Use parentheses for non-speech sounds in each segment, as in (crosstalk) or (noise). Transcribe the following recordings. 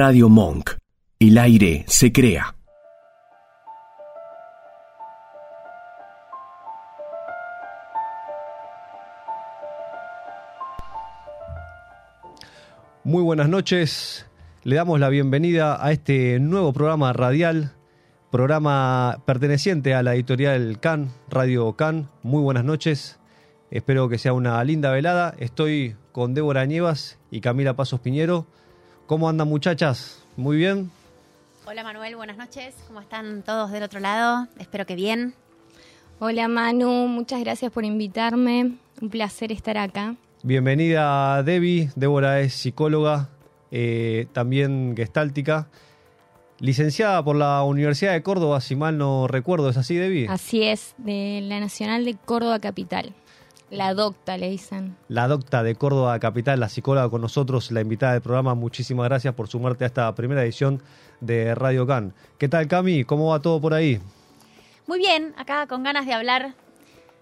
Radio Monk. El aire se crea. Muy buenas noches. Le damos la bienvenida a este nuevo programa radial, programa perteneciente a la editorial CAN, Radio CAN. Muy buenas noches. Espero que sea una linda velada. Estoy con Débora Nievas y Camila Pasos Piñero. ¿Cómo andan muchachas? ¿Muy bien? Hola Manuel, buenas noches. ¿Cómo están todos del otro lado? Espero que bien. Hola Manu, muchas gracias por invitarme. Un placer estar acá. Bienvenida Debbie. Débora es psicóloga, eh, también gestáltica. Licenciada por la Universidad de Córdoba, si mal no recuerdo, ¿es así, Debbie? Así es, de la Nacional de Córdoba Capital. La docta, le dicen. La docta de Córdoba Capital, la psicóloga con nosotros, la invitada del programa. Muchísimas gracias por sumarte a esta primera edición de Radio Can. ¿Qué tal, Cami? ¿Cómo va todo por ahí? Muy bien, acá con ganas de hablar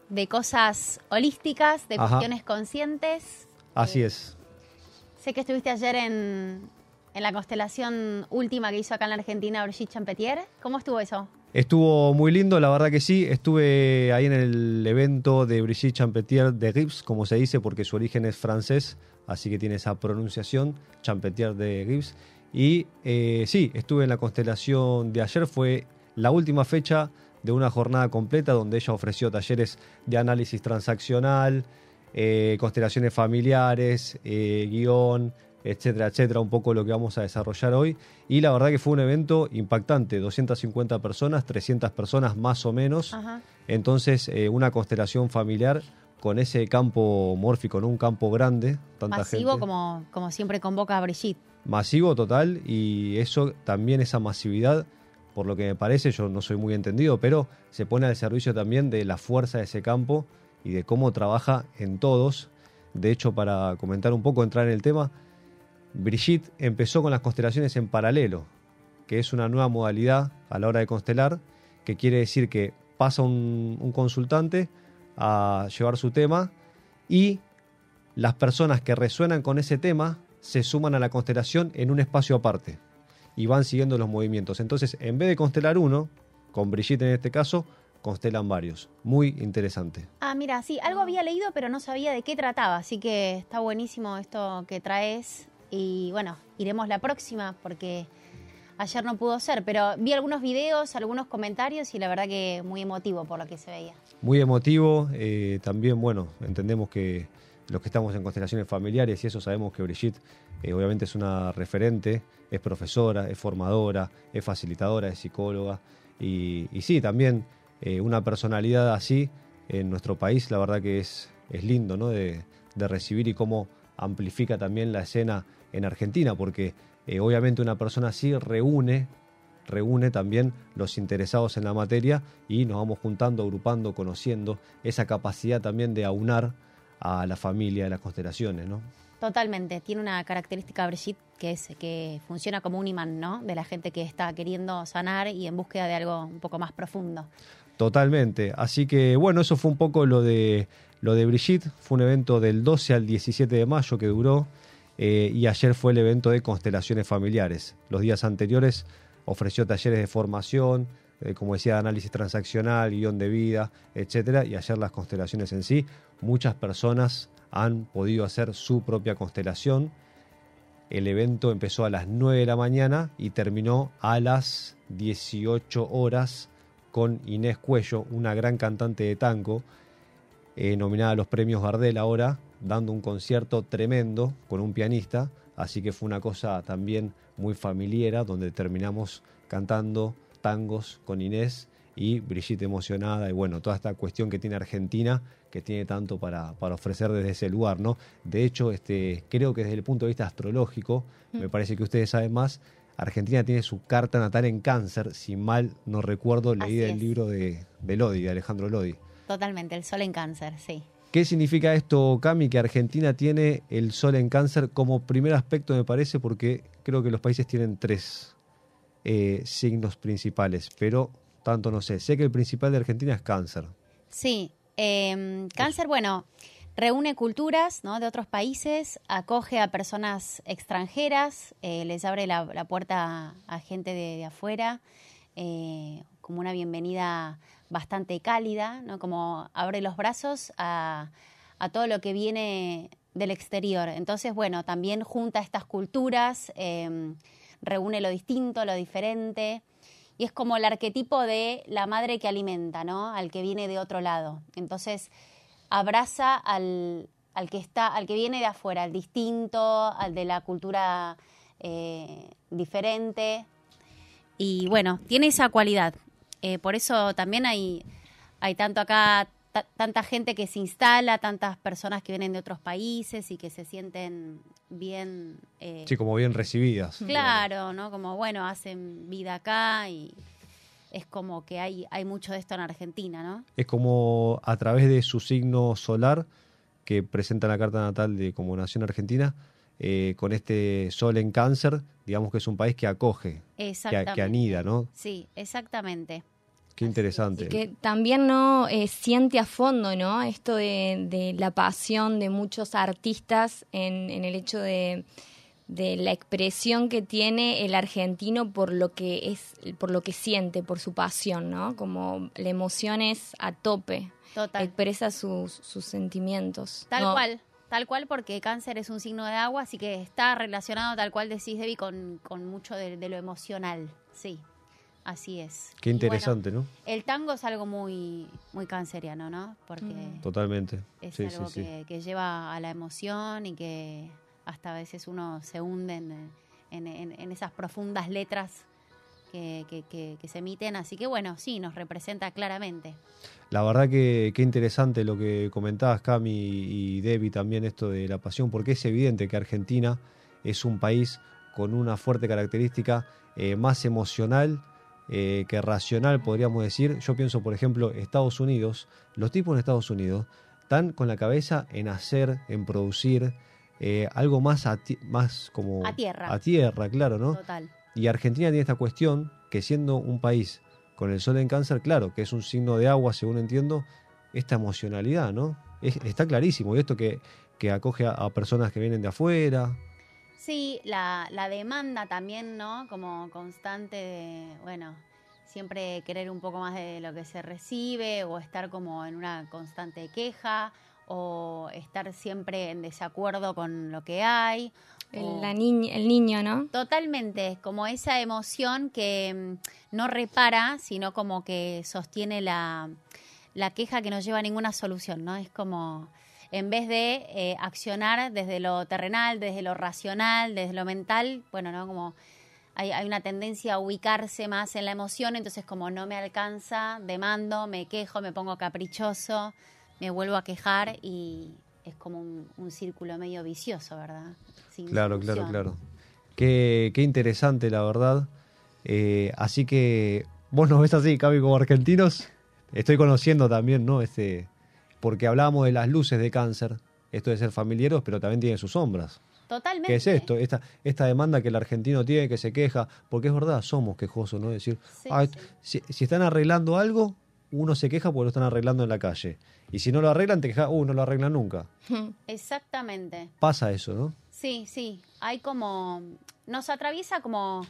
de cosas holísticas, de Ajá. cuestiones conscientes. Así Eh, es. Sé que estuviste ayer en, en la constelación última que hizo acá en la Argentina Brigitte Champetier. ¿Cómo estuvo eso? Estuvo muy lindo, la verdad que sí. Estuve ahí en el evento de Brigitte Champetier de Gibbs, como se dice, porque su origen es francés, así que tiene esa pronunciación, Champetier de Gibbs. Y eh, sí, estuve en la constelación de ayer, fue la última fecha de una jornada completa donde ella ofreció talleres de análisis transaccional, eh, constelaciones familiares, eh, guion, etcétera, etcétera, un poco lo que vamos a desarrollar hoy. Y la verdad que fue un evento impactante, 250 personas, 300 personas más o menos. Ajá. Entonces, eh, una constelación familiar con ese campo mórfico, ¿no? un campo grande, tanta Masivo gente. como, como siempre convoca a Brigitte. Masivo total y eso también, esa masividad, por lo que me parece, yo no soy muy entendido, pero se pone al servicio también de la fuerza de ese campo y de cómo trabaja en todos. De hecho, para comentar un poco, entrar en el tema, Brigitte empezó con las constelaciones en paralelo, que es una nueva modalidad a la hora de constelar, que quiere decir que pasa un, consultante a llevar su tema y las personas que resuenan con ese tema se suman a la constelación en un espacio aparte y van siguiendo los movimientos. Entonces, en vez de constelar uno, con Brigitte en este caso, constelan varios. Muy interesante. Ah, mira, sí, algo había leído, pero no sabía de qué trataba, así que está buenísimo esto que traes. Y bueno, iremos la próxima porque ayer no pudo ser, pero vi algunos videos, algunos comentarios y la verdad que muy emotivo por lo que se veía. Muy emotivo. eh, también, bueno, entendemos que los que estamos en constelaciones familiares y eso sabemos que Brigitte eh, obviamente es una referente, es profesora, es formadora, es facilitadora, es psicóloga. Y, sí, también eh, una personalidad así en nuestro país, la verdad que es, es lindo ¿no? de recibir y cómo amplifica también la escena en Argentina, porque eh, obviamente una persona así reúne reúne también los interesados en la materia y nos vamos juntando, agrupando, conociendo esa capacidad también de aunar a la familia de las constelaciones, ¿no? Totalmente, tiene una característica Brigitte que es que funciona como un imán, ¿no? De la gente que está queriendo sanar y en búsqueda de algo un poco más profundo. Totalmente. Así que bueno, eso fue un poco lo de lo de Brigitte. Fue un evento del 12 al 17 de mayo que duró eh, y ayer fue el evento de constelaciones familiares. Los días anteriores ofreció talleres de formación, eh, como decía, de análisis transaccional, guion de vida, etcétera, y ayer las constelaciones en sí. Muchas personas han podido hacer su propia constelación. El evento empezó a las 9 de la mañana y terminó a las 18 horas con Inés Cuello, una gran cantante de tango, eh, nominada a los premios Gardel ahora, dando un concierto tremendo con un pianista. Así que fue una cosa también muy familiera, donde terminamos cantando tangos con Inés y Brigitte emocionada y bueno, toda esta cuestión que tiene Argentina, que tiene tanto para, para ofrecer desde ese lugar, ¿no? De hecho, este, creo que desde el punto de vista astrológico, me parece que ustedes saben más, Argentina tiene su carta natal en cáncer, si mal no recuerdo, leí es. libro de, de Lodi, de Alejandro Lodi. Totalmente, el sol en cáncer, sí. ¿Qué significa esto, Cami, que Argentina tiene el sol en cáncer como primer aspecto, me parece, porque creo que los países tienen tres eh, signos principales, pero tanto no sé. Sé que el principal de Argentina es cáncer. Sí, eh, cáncer, bueno, reúne culturas ¿no? de otros países, acoge a personas extranjeras, eh, les abre la, la puerta a, gente de, de afuera, eh, como una bienvenida bastante cálida, ¿no? como abre los brazos a, todo lo que viene del exterior. Entonces, bueno, también junta estas culturas, eh, reúne lo distinto, lo diferente, y es como el arquetipo de la madre que alimenta, ¿no? Al que viene de otro lado. Entonces, abraza al, al que está, al que viene de afuera, al distinto, al de la cultura eh, diferente. Y bueno, tiene esa cualidad. Eh, por eso también hay, hay tanto acá ta- tanta gente que se instala, tantas personas que vienen de otros países y que se sienten bien. eh, Sí, como bien recibidas. Claro, ¿no? Como, bueno, hacen vida acá y es como que hay, hay mucho de esto en Argentina, ¿no? Es como a través de su signo solar que presenta la carta natal de como nación argentina, eh, con este sol en cáncer, digamos que es un país que acoge, que, Exactamente. que anida, ¿no? Sí, exactamente. Qué interesante. Y que también no eh, siente a fondo, ¿no? Esto de, de la pasión de muchos artistas en, en el hecho de, de la expresión que tiene el argentino por lo que es, por lo que siente, por su pasión, ¿no? Como la emoción es a tope, Total. expresa sus, sus sentimientos. Tal No, cual, tal cual, porque cáncer es un signo de agua, así que está relacionado, tal cual decís, Debbie, con, con mucho de, de lo emocional. Sí, así es. Qué bueno, interesante, ¿no? el tango es algo muy, muy canceriano, ¿no? Porque Totalmente. es Sí, algo sí. Que, que lleva a la emoción y que hasta a veces uno se hunde en, en- en- en esas profundas letras que, que- que- que se emiten. Así que bueno, sí, nos representa claramente. La verdad que qué interesante lo que comentabas, Cami y Debbie, también esto de la pasión, porque es evidente que Argentina es un país con una fuerte característica eh, más emocional eh, que racional, podríamos decir. Yo pienso, por ejemplo, Estados Unidos, los tipos en Estados Unidos están con la cabeza en hacer, en producir eh, algo más, a más como... A tierra. A tierra, claro, ¿no? Total. Y Argentina tiene esta cuestión que siendo un país con el sol en cáncer, claro, que es un signo de agua, según entiendo, esta emocionalidad, ¿no? Es- está clarísimo. Y esto que, que acoge a, a personas que vienen de afuera. Sí, la, la demanda también, ¿no? Como constante de, bueno, siempre querer un poco más de lo que se recibe o estar como en una constante queja o estar siempre en desacuerdo con lo que hay. el, la niña, el niño, ¿no? Totalmente, como esa emoción que mm, no repara, sino como que sostiene la, la queja que no lleva a ninguna solución, ¿no? Es como, en vez de eh, accionar desde lo terrenal, desde lo racional, desde lo mental, bueno, ¿no? Como hay, hay una tendencia a ubicarse más en la emoción, entonces como no me alcanza, demando, me quejo, me pongo caprichoso, me vuelvo a quejar y es como un, un círculo medio vicioso, ¿verdad? Sin Claro, claro, solución. claro. Qué, qué interesante, la verdad. Eh, así que, vos nos ves así, Cami, como argentinos. Estoy conociendo también, ¿no? Este, porque hablábamos de las luces de cáncer, esto de ser familiares, pero también tiene sus sombras. Totalmente. ¿Qué es esto? Esta, esta demanda que el argentino tiene, que se queja, porque es verdad, somos quejosos, ¿no? Decir, Sí, "Ay, sí. si, si están arreglando algo, uno se queja porque lo están arreglando en la calle. Y si no lo arreglan, te quejas, uh, no lo arreglan nunca. (laughs) Exactamente. Pasa eso, ¿no? Sí, sí. Hay como. Nos atraviesa como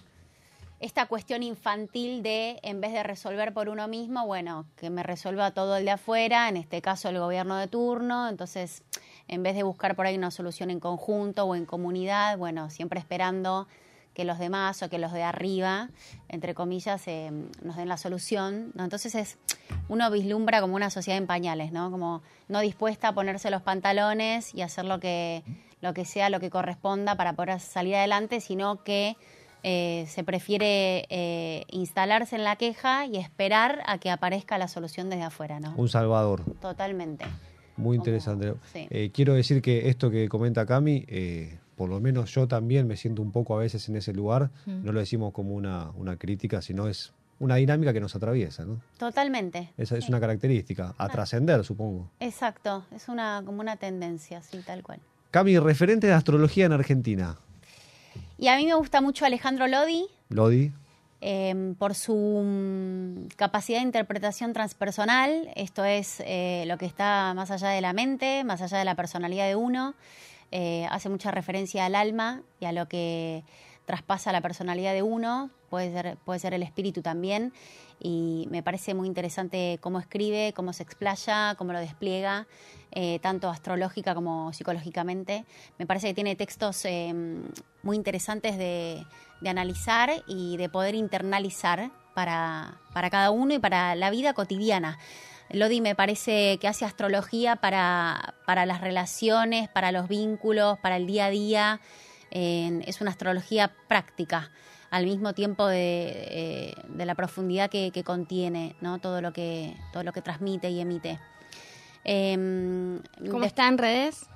esta cuestión infantil de, en vez de resolver por uno mismo, bueno, que me resuelva todo el de afuera, en este caso el gobierno de turno. Entonces, en vez de buscar por ahí una solución en conjunto o en comunidad, bueno, siempre esperando que los demás o que los de arriba, entre comillas, eh, nos den la solución. ¿no? Entonces es, uno vislumbra como una sociedad en pañales, ¿no? Como no dispuesta a ponerse los pantalones y hacer lo que, lo que sea, lo que corresponda para poder salir adelante, sino que eh, se prefiere eh, instalarse en la queja y esperar a que aparezca la solución desde afuera, ¿no? Un salvador. Totalmente. Muy Como- interesante. sí. Eh, quiero decir que esto que comenta Cami, eh, por lo menos yo también me siento un poco a veces en ese lugar. No lo decimos como una, una crítica, sino es una dinámica que nos atraviesa, ¿no? Totalmente. Esa es una característica, a trascender, supongo. Exacto. Es una como una tendencia, sí, tal cual. Cami, referente de astrología en Argentina. Y a mí me gusta mucho Alejandro Lodi, Lodi, Em, por su mm, capacidad de interpretación transpersonal, esto es eh, lo que está más allá de la mente, más allá de la personalidad de uno, eh, hace mucha referencia al alma y a lo que traspasa la personalidad de uno, puede ser, puede ser el espíritu también, y me parece muy interesante cómo escribe, cómo se explaya, cómo lo despliega, eh, tanto astrológica como psicológicamente. Me parece que tiene textos eh, muy interesantes de, analizar y de poder internalizar para, para cada uno y para la vida cotidiana. Lodi me parece que hace astrología para, para las relaciones, para los vínculos, para el día a día. es una astrología práctica al mismo tiempo de, eh, la profundidad que, contiene ¿no? todo, lo que, todo lo que transmite y emite. Em, ¿Cómo está en redes?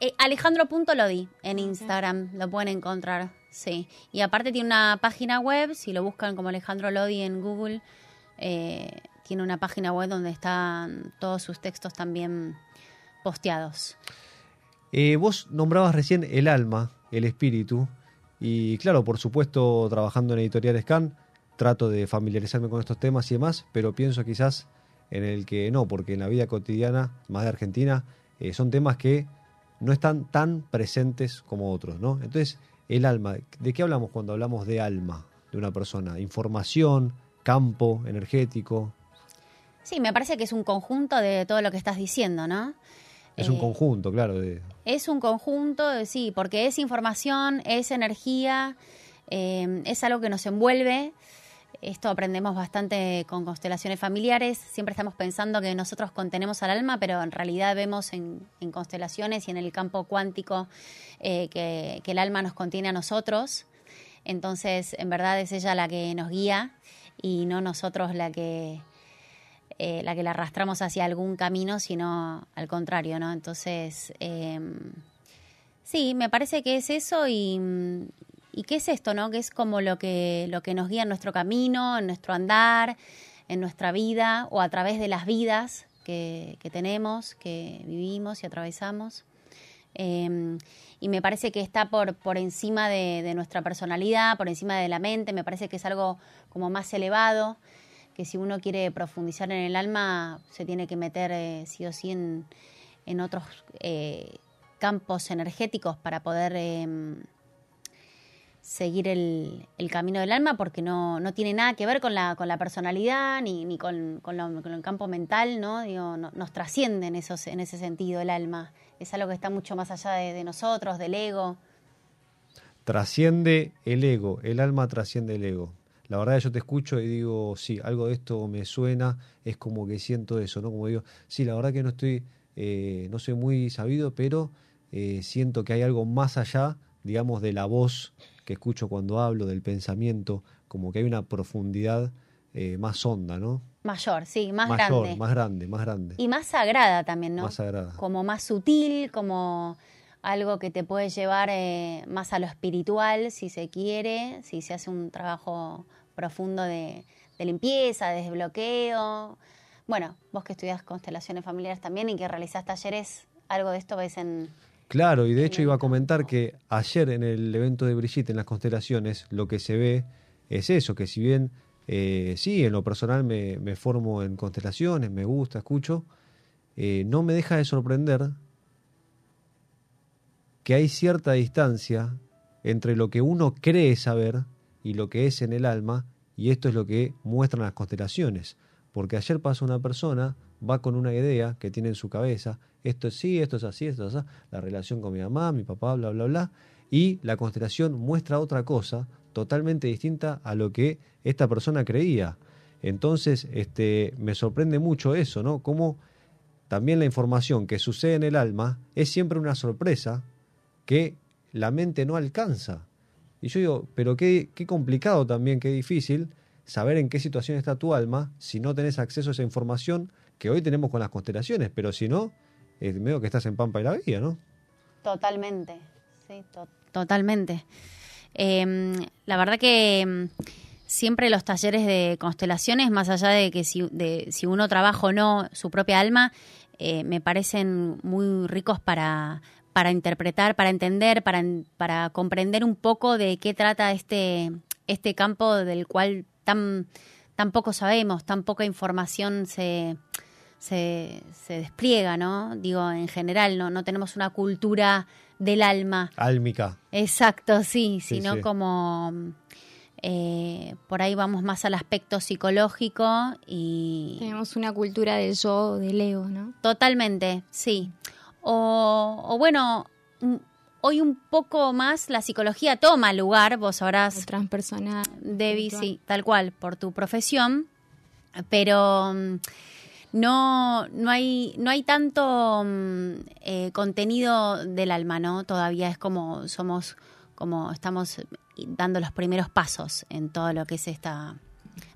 Eh, Alejandro.lodi en Instagram, lo pueden encontrar, sí. Y aparte tiene una página web, si lo buscan como Alejandro Lodi en Google, eh, tiene una página web donde están todos sus textos también posteados. vos nombrabas recién el alma, el espíritu. Y claro, por supuesto, trabajando en Editorial Scan, trato de familiarizarme con estos temas y demás, pero pienso quizás en el que no, porque en la vida cotidiana, más de Argentina, eh, son temas que no están tan presentes como otros, ¿no? Entonces, el alma, ¿de qué hablamos cuando hablamos de alma de una persona? Información, campo energético. Sí, me parece que es un conjunto de todo lo que estás diciendo, ¿no? Es un eh, conjunto, claro. Es un conjunto, sí, porque es información, es energía, eh, es algo que nos envuelve. Esto aprendemos bastante con constelaciones familiares. Siempre estamos pensando que nosotros contenemos al alma, pero en realidad vemos en, constelaciones y en el campo cuántico eh, que, que el alma nos contiene a nosotros. Entonces, en verdad es ella la que nos guía y no nosotros la que eh, la que la arrastramos hacia algún camino, sino al contrario, ¿no? Entonces, em, sí, me parece que es eso y, y qué es esto, ¿no? Que es como lo que, lo que nos guía en nuestro camino, en nuestro andar, en nuestra vida o a través de las vidas que, tenemos, que vivimos y atravesamos. Em, y me parece que está por, por encima de, de, nuestra personalidad, por encima de la mente, me parece que es algo como más elevado que si uno quiere profundizar en el alma, se tiene que meter eh, sí o sí en, otros eh, campos energéticos para poder em, seguir el, camino del alma, porque no, tiene nada que ver con la, con la personalidad ni, ni con, con, el campo mental, ¿no? Digo, nos trasciende en, esos, en ese sentido el alma. Es algo que está mucho más allá de nosotros, del ego. Trasciende el ego, el alma trasciende el ego la verdad yo te escucho y digo, sí, algo de esto me suena, es como que siento eso, ¿no? Como digo, sí, la verdad que no estoy, eh, no soy muy sabido, pero eh, siento que hay algo más allá, digamos, de la voz que escucho cuando hablo, del pensamiento, como que hay una profundidad eh, más honda, ¿no? Mayor, sí, más grande. Más grande, más grande. Y más sagrada también, ¿no? Más sagrada. Como más sutil, como algo que te puede llevar eh, más a lo espiritual, si se quiere, si se hace un trabajo profundo de, limpieza, de desbloqueo. Bueno, vos que estudias constelaciones familiares también y que realizás talleres, algo de esto ves en... Claro, y de hecho iba a comentar que ayer en el evento de Brigitte en las constelaciones lo que se ve es eso, que si bien eh, sí, en lo personal me, me, formo en constelaciones, me gusta, escucho, eh, no me deja de sorprender que hay cierta distancia entre lo que uno cree saber y lo que es en el alma, y esto es lo que muestran las constelaciones. Porque ayer pasa una persona, va con una idea que tiene en su cabeza, esto es sí, esto es así, esto es así, la relación con mi mamá, mi papá, bla, bla, bla, y la constelación muestra otra cosa totalmente distinta a lo que esta persona creía. Entonces, este, me sorprende mucho eso, ¿no? Cómo también la información que sucede en el alma es siempre una sorpresa que la mente no alcanza. Y yo digo, pero qué, qué complicado también, qué difícil saber en qué situación está tu alma si no tenés acceso a esa información que hoy tenemos con las constelaciones, pero si no, es medio que estás en Pampa y la Vía, ¿no? Totalmente, sí, totalmente. Em, la verdad que em, siempre los talleres de constelaciones, más allá de que si, de, si uno trabaja o no su propia alma, eh, me parecen muy ricos para, para interpretar, para entender, para, para comprender un poco de qué trata este, este campo del cual tan, tan poco sabemos, tan poca información se, se, se despliega, ¿no? Digo, en general, ¿no? No tenemos una cultura del alma. Álmica. Exacto, sí, Sí, sino sí. como eh, por ahí vamos más al aspecto psicológico y Tenemos una cultura del yo, del ego, ¿no? totalmente, sí. O, o bueno, hoy un poco más la psicología toma lugar, vos El sabrás, transpersonal. Debbie, sí, tal cual, por tu profesión, pero mm, no, no hay, no hay tanto mm, eh, contenido del alma, ¿no? Todavía es como somos, como estamos dando los primeros pasos en todo lo que es esta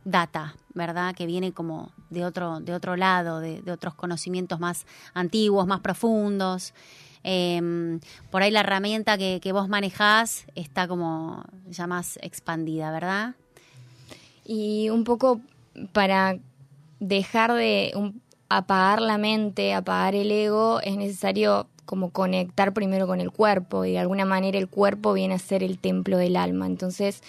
data, ¿verdad? Que viene como de otro, de otro lado, de, otros conocimientos más antiguos, más profundos. Eh, por ahí la herramienta que, que vos manejás está como ya más expandida, ¿verdad? Y un poco para dejar de un- apagar la mente, apagar el ego, es necesario como conectar primero con el cuerpo y de alguna manera el cuerpo viene a ser el templo del alma. Entonces,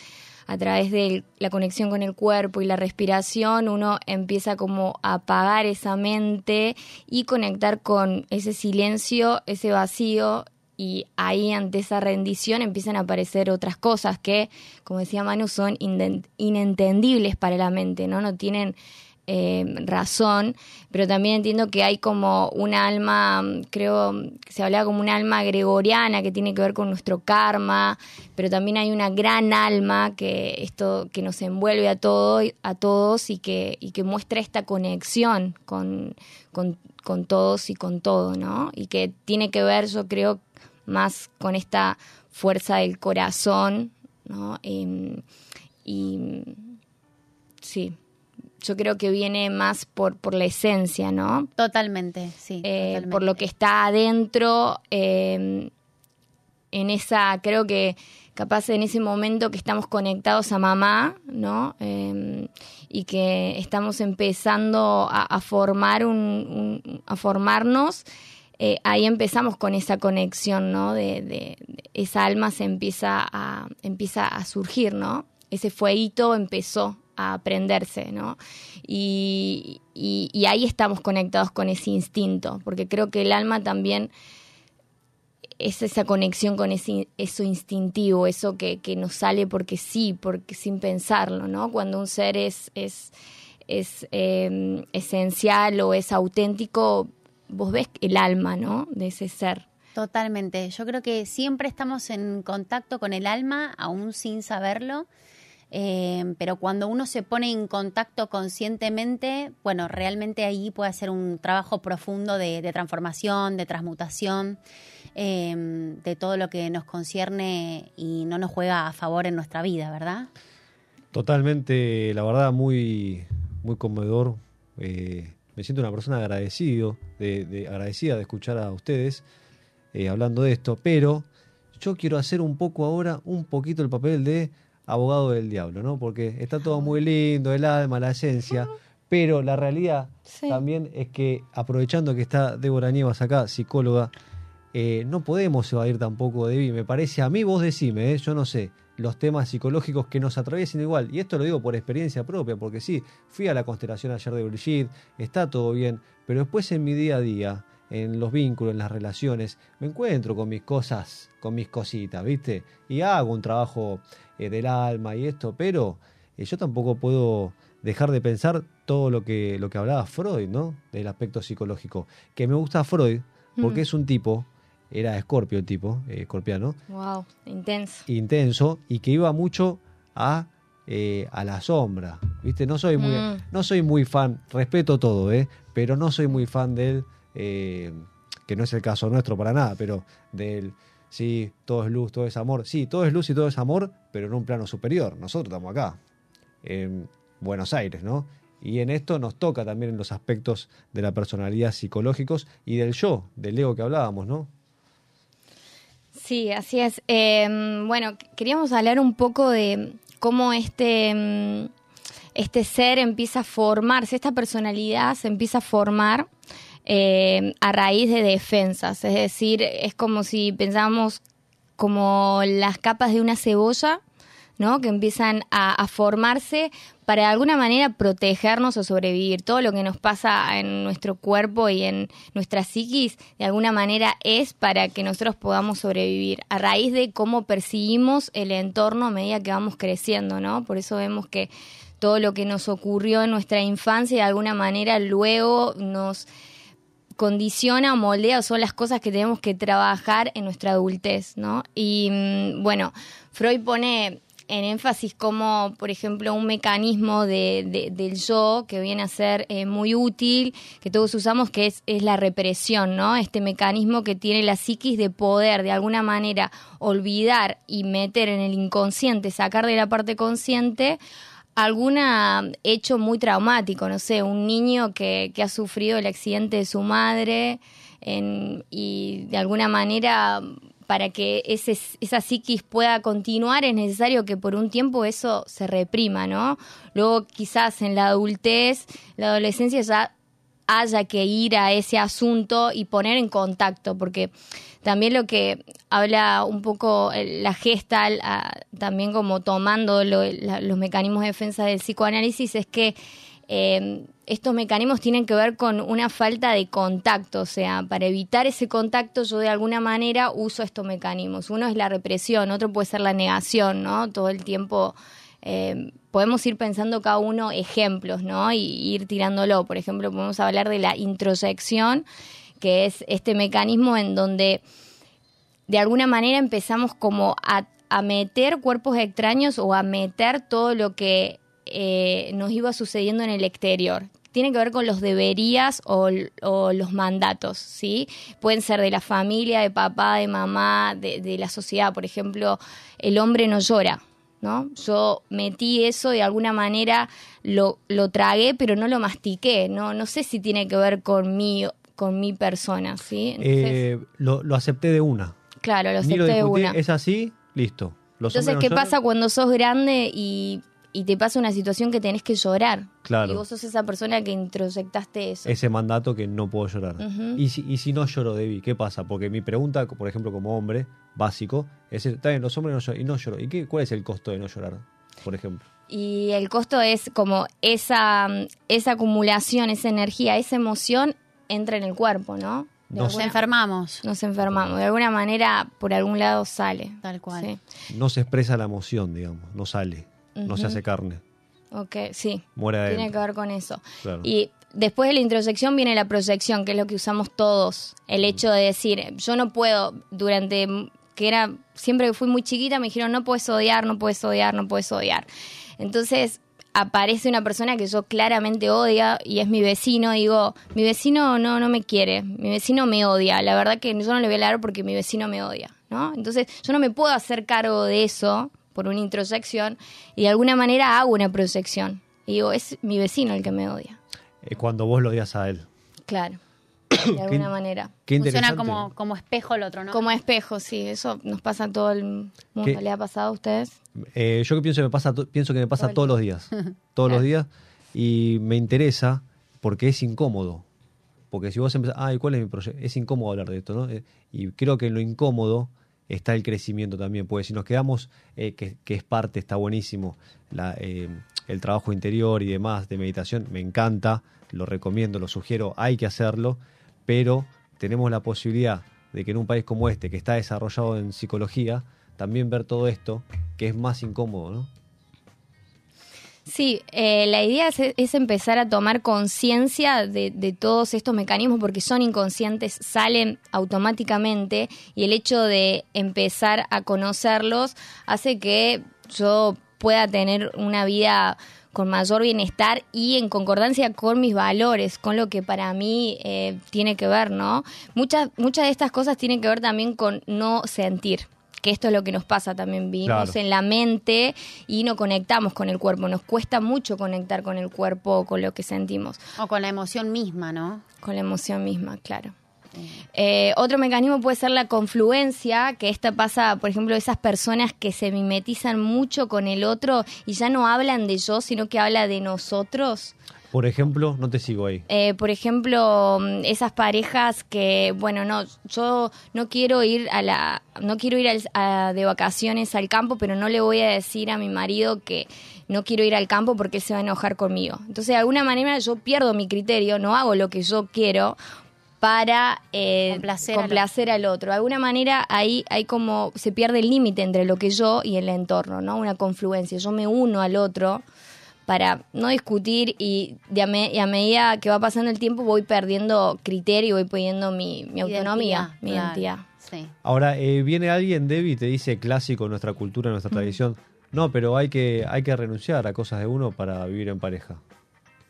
a través de la conexión con el cuerpo y la respiración, uno empieza como a apagar esa mente y conectar con ese silencio, ese vacío y ahí ante esa rendición empiezan a aparecer otras cosas que, como decía Manu, son inentendibles para la mente, ¿no? No tienen eh, razón, pero también entiendo que hay como un alma, mm, creo se hablaba como un alma gregoriana que tiene que ver con nuestro karma, pero también hay una gran alma que esto que nos envuelve a todo, a todos y que, y que muestra esta conexión con, con, con todos y con todo, ¿no? Y que tiene que ver, yo creo, más con esta fuerza del corazón, ¿no? Em, y sí, yo creo que viene más por, por la esencia, ¿no? Totalmente, sí. Eh, totalmente. por lo que está adentro, eh, en esa, creo que capaz en ese momento que estamos conectados a mamá, ¿no? Eh, y que estamos empezando a, a formar un, un- a formarnos, eh, ahí empezamos con esa conexión, ¿no? De, de- de- esa alma se empieza a, empieza a surgir, ¿no? Ese fueguito empezó aprenderse, ¿no? Y, y- ahí estamos conectados con ese instinto, porque creo que el alma también es esa conexión con ese, eso instintivo, eso que, que nos sale porque sí, porque sin pensarlo, ¿no? Cuando un ser es, es, es eh, esencial o es auténtico, vos ves el alma, ¿no? De ese ser. Totalmente. Yo creo que siempre estamos en contacto con el alma, aún sin saberlo. Eh, pero cuando uno se pone en contacto conscientemente, bueno, realmente ahí puede hacer un trabajo profundo de, transformación, de transmutación, eh, de todo lo que nos concierne y no nos juega a favor en nuestra vida, ¿verdad? Totalmente, la verdad, muy, muy conmovedor. Eh, me siento una persona agradecido, de, de- agradecida de escuchar a ustedes hablando de esto, pero yo quiero hacer un poco ahora, un poquito el papel de abogado del diablo, ¿no? Porque está todo muy lindo, el alma, la esencia, pero la realidad Sí. también es que, aprovechando que está Débora Nievas acá, psicóloga, eh, no podemos evadir tampoco de mí. Me parece, a mí vos decime, eh, yo no sé, los temas psicológicos que nos atraviesen igual. Y esto lo digo por experiencia propia, porque sí, fui a la constelación ayer de Brigitte, está todo bien, pero después en mi día a día, en los vínculos, en las relaciones, me encuentro con mis cosas, con mis cositas, ¿viste? Y hago un trabajo eh, del alma y esto, pero eh, yo tampoco puedo dejar de pensar todo lo que, lo que hablaba Freud, ¿no? Del aspecto psicológico. Que me gusta Freud porque Mm. es un tipo, era escorpio el tipo, eh, escorpiano, Wow, intenso. intenso y que iba mucho a, eh, a la sombra. ¿Viste? No soy muy, Mm. no soy muy fan, respeto todo, ¿eh? pero no soy muy fan del, eh, que no es el caso nuestro para nada, pero del, sí, todo es luz, todo es amor. Sí, todo es luz y todo es amor, pero en un plano superior. Nosotros estamos acá, en Buenos Aires, ¿no? Y en esto nos toca también en los aspectos de la personalidad psicológicos y del yo, del ego que hablábamos, ¿no? Sí, así es. Eh, bueno, queríamos hablar un poco de cómo este, mm, este ser empieza a formarse, esta personalidad se empieza a formar eh, a raíz de defensas. Es decir, es como si pensáramos como las capas de una cebolla, ¿no? Que empiezan a, a formarse para de alguna manera protegernos o sobrevivir. Todo lo que nos pasa en nuestro cuerpo y en nuestra psiquis, de alguna manera es para que nosotros podamos sobrevivir, a raíz de cómo percibimos el entorno a medida que vamos creciendo, ¿no? Por eso vemos que todo lo que nos ocurrió en nuestra infancia de alguna manera luego nos condiciona o moldea o son las cosas que tenemos que trabajar en nuestra adultez, ¿no? Y mm, bueno, Freud pone en énfasis como, por ejemplo, un mecanismo de, del yo que viene a ser eh, muy útil, que todos usamos, que es, es la represión, ¿no? Este mecanismo que tiene la psiquis de poder, de alguna manera, olvidar y meter en el inconsciente, sacar de la parte consciente algún hecho muy traumático, no sé, un niño que, que ha sufrido el accidente de su madre en, y de alguna manera para que ese, esa psiquis pueda continuar es necesario que por un tiempo eso se reprima, ¿no? Luego quizás en la adultez, la adolescencia ya haya que ir a ese asunto y poner en contacto, porque también lo que habla un poco la gestal, también como tomando los mecanismos de defensa del psicoanálisis, es que eh, estos mecanismos tienen que ver con una falta de contacto, o sea, para evitar ese contacto yo de alguna manera uso estos mecanismos. Uno es la represión, otro puede ser la negación, ¿no? Todo el tiempo eh, podemos ir pensando cada uno ejemplos, ¿no? Y, ir tirándolo. Por ejemplo, podemos hablar de la introyección, que es este mecanismo en donde de alguna manera empezamos como a, meter cuerpos extraños o a meter todo lo que eh, nos iba sucediendo en el exterior. Tiene que ver con los deberías o, los mandatos, ¿sí? Pueden ser de la familia, de papá, de mamá, de, la sociedad. Por ejemplo, el hombre no llora, ¿no? Yo metí eso de alguna manera, lo, lo tragué, pero no lo mastiqué. No, no sé si tiene que ver con mi, con mi persona, ¿sí? Eh, lo, acepté de una. Claro, lo acepté de una. Es así, listo. Entonces, ¿qué pasa cuando sos grande y y te pasa una situación que tenés que llorar. Claro. Y vos sos esa persona que introyectaste eso. Ese mandato que no puedo llorar. ¿Y, si, y si no lloro, Debbie, ¿qué pasa? Porque mi pregunta, por ejemplo, como hombre básico, es, está bien, los hombres no lloran y no lloro. ¿Y qué, cuál es el costo de no llorar, por ejemplo? Y el costo es como esa, esa acumulación, esa energía, esa emoción entra en el cuerpo, ¿no? Nos enfermamos. Nos enfermamos. De alguna manera, por algún lado sale. Tal cual. No se expresa la emoción, digamos, no sale no se hace carne. Ok, sí. Muere Tiene que ver con eso. Y después de la introyección viene la proyección, que es lo que usamos todos. El hecho de decir, yo no puedo, durante que era, siempre que fui muy chiquita, me dijeron, no puedes odiar, no puedes odiar, no puedes odiar. Entonces aparece una persona que yo claramente odia y es mi vecino, digo, mi vecino no, no me quiere, mi vecino me odia, la verdad que yo no le voy a hablar porque mi vecino me odia, ¿no? Entonces yo no me puedo hacer cargo de eso por una introyección y de alguna manera hago una proyección. Y digo, es mi vecino el que me odia. Es cuando vos lo odias a él. Claro. (coughs) De alguna manera. Funciona como, como espejo el otro, ¿no? Como espejo, sí. Eso nos pasa a todo el mundo. ¿Le ha pasado a ustedes? Eh, yo que pienso que me pasa, pienso que me pasa todos los días. (laughs) todos los días. Y me interesa porque es incómodo. Porque si vos empezás, ay, ¿cuál es mi proyecto? Es incómodo hablar de esto, ¿no? Eh, y creo que en lo incómodo está el crecimiento también, porque si nos quedamos, eh, que, es parte, está buenísimo, eh, el trabajo interior y demás de meditación, me encanta, lo recomiendo, lo sugiero, hay que hacerlo, pero tenemos la posibilidad de que en un país como este, que está desarrollado en psicología, también ver todo esto, que es más incómodo, ¿no? Sí, eh, la idea es, empezar a tomar conciencia de, todos estos mecanismos porque son inconscientes, salen automáticamente y el hecho de empezar a conocerlos hace que yo pueda tener una vida con mayor bienestar y en concordancia con mis valores, con lo que para mí eh, tiene que ver, ¿no? Muchas, muchas de estas cosas tienen que ver también con no sentir que esto es lo que nos pasa también, vivimos en la mente y no conectamos con el cuerpo, nos cuesta mucho conectar con el cuerpo, con lo que sentimos. O con la emoción misma, ¿no? Con la emoción misma, claro. Eh, otro mecanismo puede ser la confluencia, que esta pasa, por ejemplo, esas personas que se mimetizan mucho con el otro y ya no hablan de yo, sino que habla de nosotros. Por ejemplo, no te sigo ahí. Eh, por ejemplo, mm, esas parejas que, bueno, no, yo no quiero ir a la, no quiero ir al- a- de vacaciones al campo, pero no le voy a decir a mi marido que no quiero ir al campo porque él se va a enojar conmigo. Entonces, de alguna manera yo pierdo mi criterio, no hago lo que yo quiero para eh, Complacer al complacer al otro. De alguna manera ahí hay como se pierde el límite entre lo que yo y el entorno, ¿no? Una confluencia. Yo me uno al otro para no discutir y, de a, me- y a medida que va pasando el tiempo voy perdiendo criterio, voy perdiendo mi, mi autonomía, Identidad, mi claro. identidad. Sí. Ahora, eh, viene alguien, Debbie, y te dice clásico en nuestra cultura, en nuestra tradición. No, pero hay que, hay que renunciar a cosas de uno para vivir en pareja.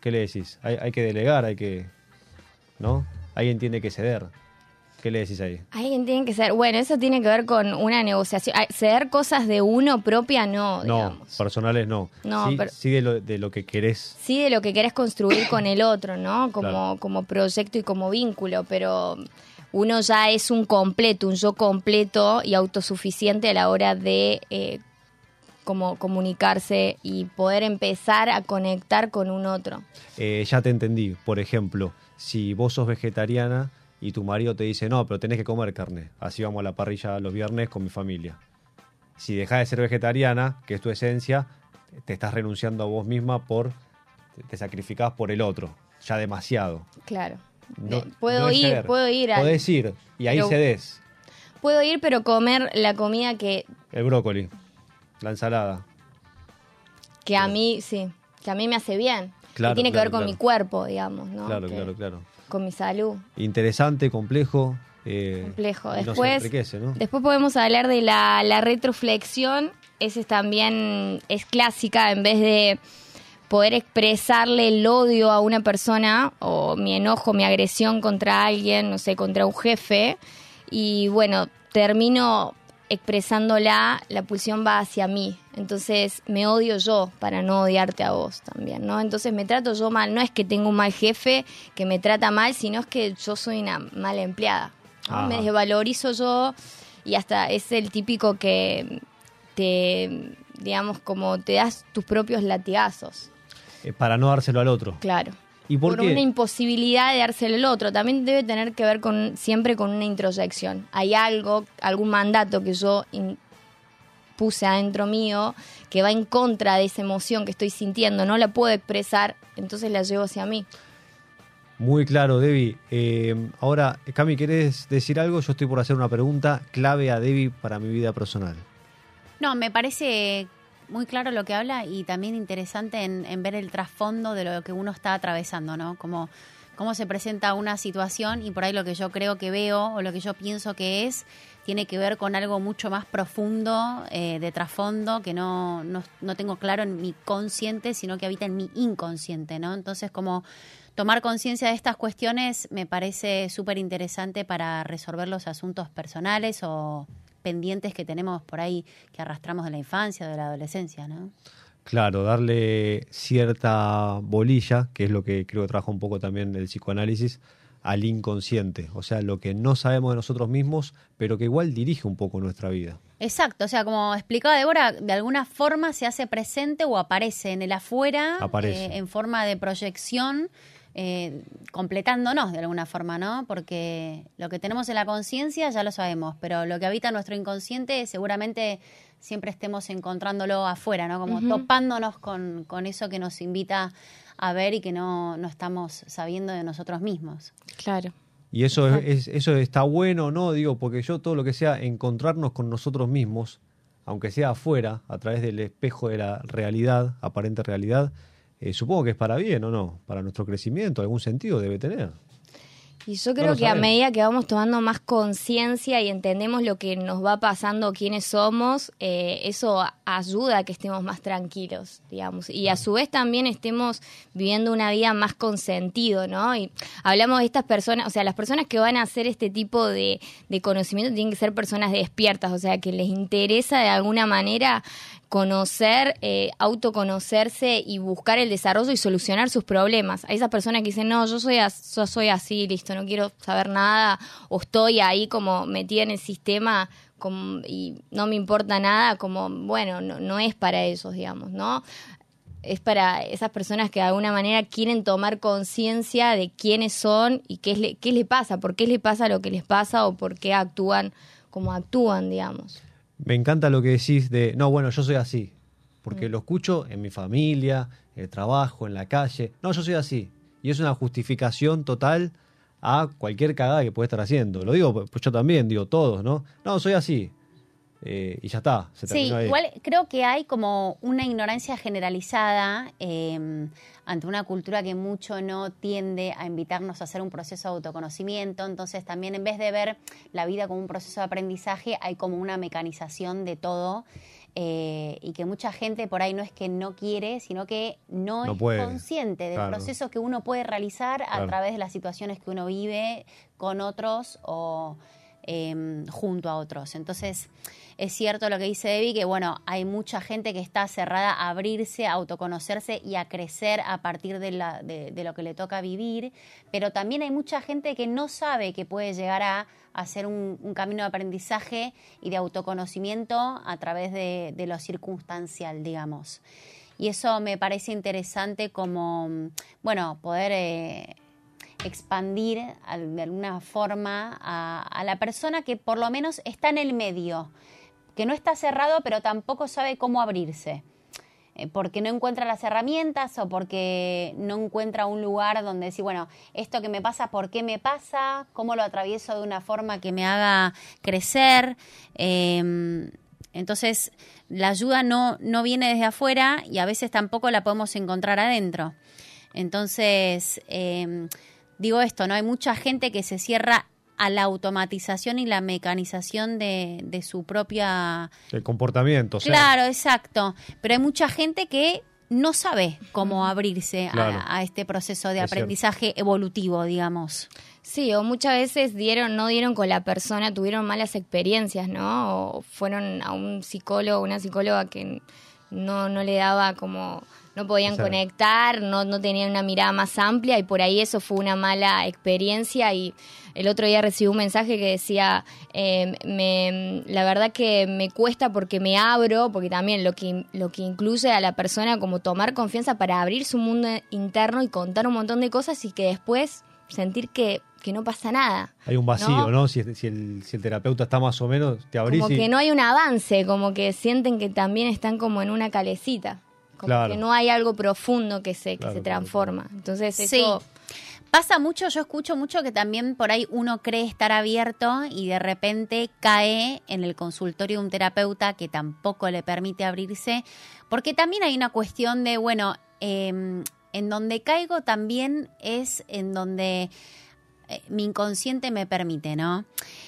¿Qué le decís? Hay, hay que delegar, hay que. ¿No? Alguien tiene que ceder. ¿Qué le decís ahí? Alguien tiene que ser, bueno, eso tiene que ver con una negociación. Ceder cosas de uno propia no, No, digamos. personales no. No, sí, pero- sí de, lo, de lo que querés. Sí, de lo que querés construir con el otro, ¿no? Como, Claro. como proyecto y como vínculo, pero uno ya es un completo, un yo completo y autosuficiente a la hora de eh, como comunicarse y poder empezar a conectar con un otro. Eh, ya te entendí. Por ejemplo, si vos sos vegetariana y tu marido te dice, no, pero tenés que comer carne. Así vamos a la parrilla los viernes con mi familia. Si dejás de ser vegetariana, que es tu esencia, te estás renunciando a vos misma por. te sacrificás por el otro. Ya demasiado. Claro. No- Eh, puedo no ir, ceder. puedo ir, al- Podés ir y ahí Pero- cedés. puedo ir, pero comer la comida que, El brócoli, la ensalada. que a mí, sí, que a mí me hace bien. Claro, que tiene que ver con claro. mi cuerpo, digamos, ¿no? Claro, Que- claro, claro. Con mi salud. Interesante, complejo. eh, complejo. Después, después podemos hablar de la, la retroflexión. Esa es también es clásica. En vez de poder expresarle el odio a una persona o mi enojo, mi agresión contra alguien, no sé, contra un jefe, y bueno, termino expresándola, la pulsión va hacia mí. Entonces me odio yo para no odiarte a vos también, ¿no? Entonces me trato yo mal. No es que tengo un mal jefe que me trata mal, sino es que yo soy una mala empleada. ¿no? Ajá. Me desvalorizo yo y hasta es el típico que te, digamos, como te das tus propios latigazos. Eh, para no dárselo al otro. Claro. ¿Y por, qué? una imposibilidad de dárselo al otro. También debe tener que ver con siempre con una introyección. Hay algo, algún mandato que yo in- puse adentro mío que va en contra de esa emoción que estoy sintiendo. No la puedo expresar, entonces la llevo hacia mí. Muy claro, Debbie. Eh, ahora, Cami, ¿querés decir algo? Yo estoy por hacer una pregunta clave a Debbie para mi vida personal. No, me parece muy claro lo que habla y también interesante en, en ver el trasfondo de lo que uno está atravesando, ¿no? Como cómo se presenta una situación y por ahí lo que yo creo que veo o lo que yo pienso que es tiene que ver con algo mucho más profundo eh, de trasfondo que no, no, no tengo claro en mi consciente, sino que habita en mi inconsciente, ¿no? Entonces, como tomar conciencia de estas cuestiones me parece súper interesante para resolver los asuntos personales o pendientes que tenemos por ahí que arrastramos de la infancia, de la adolescencia, ¿no? Claro, darle cierta bolilla, que es lo que creo que trabaja un poco también el psicoanálisis, al inconsciente. O sea, lo que no sabemos de nosotros mismos, pero que igual dirige un poco nuestra vida. Exacto, o sea, como explicaba Débora, de alguna forma se hace presente o aparece en el afuera Aparece. eh, en forma de proyección, eh, completándonos de alguna forma, ¿no? Porque lo que tenemos en la conciencia ya lo sabemos, pero lo que habita nuestro inconsciente seguramente siempre estemos encontrándolo afuera, ¿no? Como topándonos con, con eso que nos invita a ver y que no, no estamos sabiendo de nosotros mismos. Claro. Y eso, es, es- eso está bueno, ¿no? Digo, porque yo todo lo que sea encontrarnos con nosotros mismos, aunque sea afuera, a través del espejo de la realidad, aparente realidad, eh, supongo que es para bien, ¿o no? Para nuestro crecimiento, algún sentido debe tener. Y yo creo que a medida que vamos tomando más conciencia y entendemos lo que nos va pasando, quiénes somos, eh, eso ayuda a que estemos más tranquilos, digamos. Y a su vez también estemos viviendo una vida más con sentido, ¿no? Y hablamos de estas personas, o sea, las personas que van a hacer este tipo de, de conocimiento tienen que ser personas despiertas, o sea, que les interesa de alguna manera conocer, eh, autoconocerse y buscar el desarrollo y solucionar sus problemas. Hay esas personas que dicen, no, yo soy, yo soy así, listo, no quiero saber nada, o estoy ahí como metida en el sistema y no me importa nada, como, bueno, no, no es para esos, digamos, ¿no? es para esas personas que de alguna manera quieren tomar conciencia de quiénes son y qué, es qué les pasa, por qué les pasa lo que les pasa o por qué actúan como actúan, digamos. Me encanta lo que decís de, no, bueno, yo soy así, porque mm. lo escucho en mi familia, en el trabajo, en la calle. No, yo soy así. Y es una justificación total a cualquier cagada que puede estar haciendo. Lo digo, pues yo también, digo todos, ¿no? No, soy así. Eh, y ya está. sí, igual creo que hay como una ignorancia generalizada em, ante una cultura que mucho no tiende a invitarnos a hacer un proceso de autoconocimiento. Entonces también en vez de ver la vida como un proceso de aprendizaje, hay como una mecanización de todo. Eh, y que mucha gente por ahí no es que no quiere, sino que no, es consciente del proceso que uno puede realizar a través de las situaciones que uno vive con otros o Em, junto a otros. Entonces, es cierto lo que dice Debbie, que bueno, hay mucha gente que está cerrada a abrirse, a autoconocerse y a crecer a partir de, lo que le toca vivir, pero también hay mucha gente que no sabe que puede llegar a hacer un, camino de aprendizaje y de autoconocimiento a través de, lo circunstancial, digamos. Y eso me parece interesante como, bueno, poder... Eh, expandir de alguna forma a, la persona que por lo menos está en el medio, que no está cerrado pero tampoco sabe cómo abrirse, eh, porque no encuentra las herramientas o porque no encuentra un lugar donde decir, bueno, esto que me pasa, ¿por qué me pasa? ¿Cómo lo atravieso de una forma que me haga crecer? Em, entonces, la ayuda no, no viene desde afuera y a veces tampoco la podemos encontrar adentro. Entonces, em, digo esto, ¿no? Hay mucha gente que se cierra a la automatización y la mecanización de, su propia... El comportamiento. Claro, exacto. Pero hay mucha gente que no sabe cómo abrirse a, este proceso de aprendizaje evolutivo, digamos. Sí, o muchas veces dieron, no dieron con la persona, tuvieron malas experiencias, ¿no? O fueron a un psicólogo, una psicóloga que no, no le daba como no podían conectar, no, no tenían una mirada más amplia y por ahí eso fue una mala experiencia y el otro día recibí un mensaje que decía, eh, me, la verdad que me cuesta porque me abro, porque también lo que, lo que incluye a la persona como tomar confianza para abrir su mundo interno y contar un montón de cosas y que después sentir que, que no pasa nada. Hay un vacío, ¿no? Si, si, el, si, el, terapeuta está más o menos, te abrís. Como que no hay un avance, como que sienten que también están como en una calecita. Como que no hay algo profundo que se, que se transforma. Entonces eso... Pasa mucho, yo escucho mucho que también por ahí uno cree estar abierto y de repente cae en el consultorio de un terapeuta que tampoco le permite abrirse, porque también hay una cuestión de, bueno, em, en donde caigo también es en donde mi inconsciente me permite, ¿no?